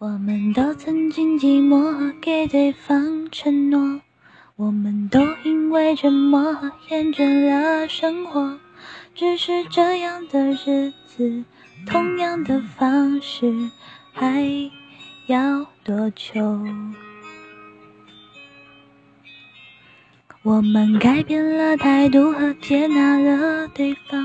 我们都曾经寂寞，给对方承诺。我们都因为沉默，厌倦了生活。只是这样的日子，同样的方式，还要多久？我们改变了态度和接纳了对方。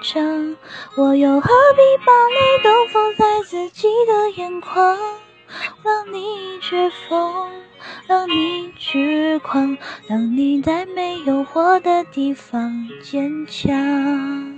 场，我又何必把泪都放在自己的眼眶？让你去疯，让你去狂，让你在没有我的地方坚强。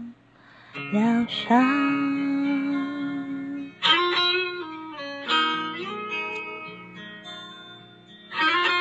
疗伤。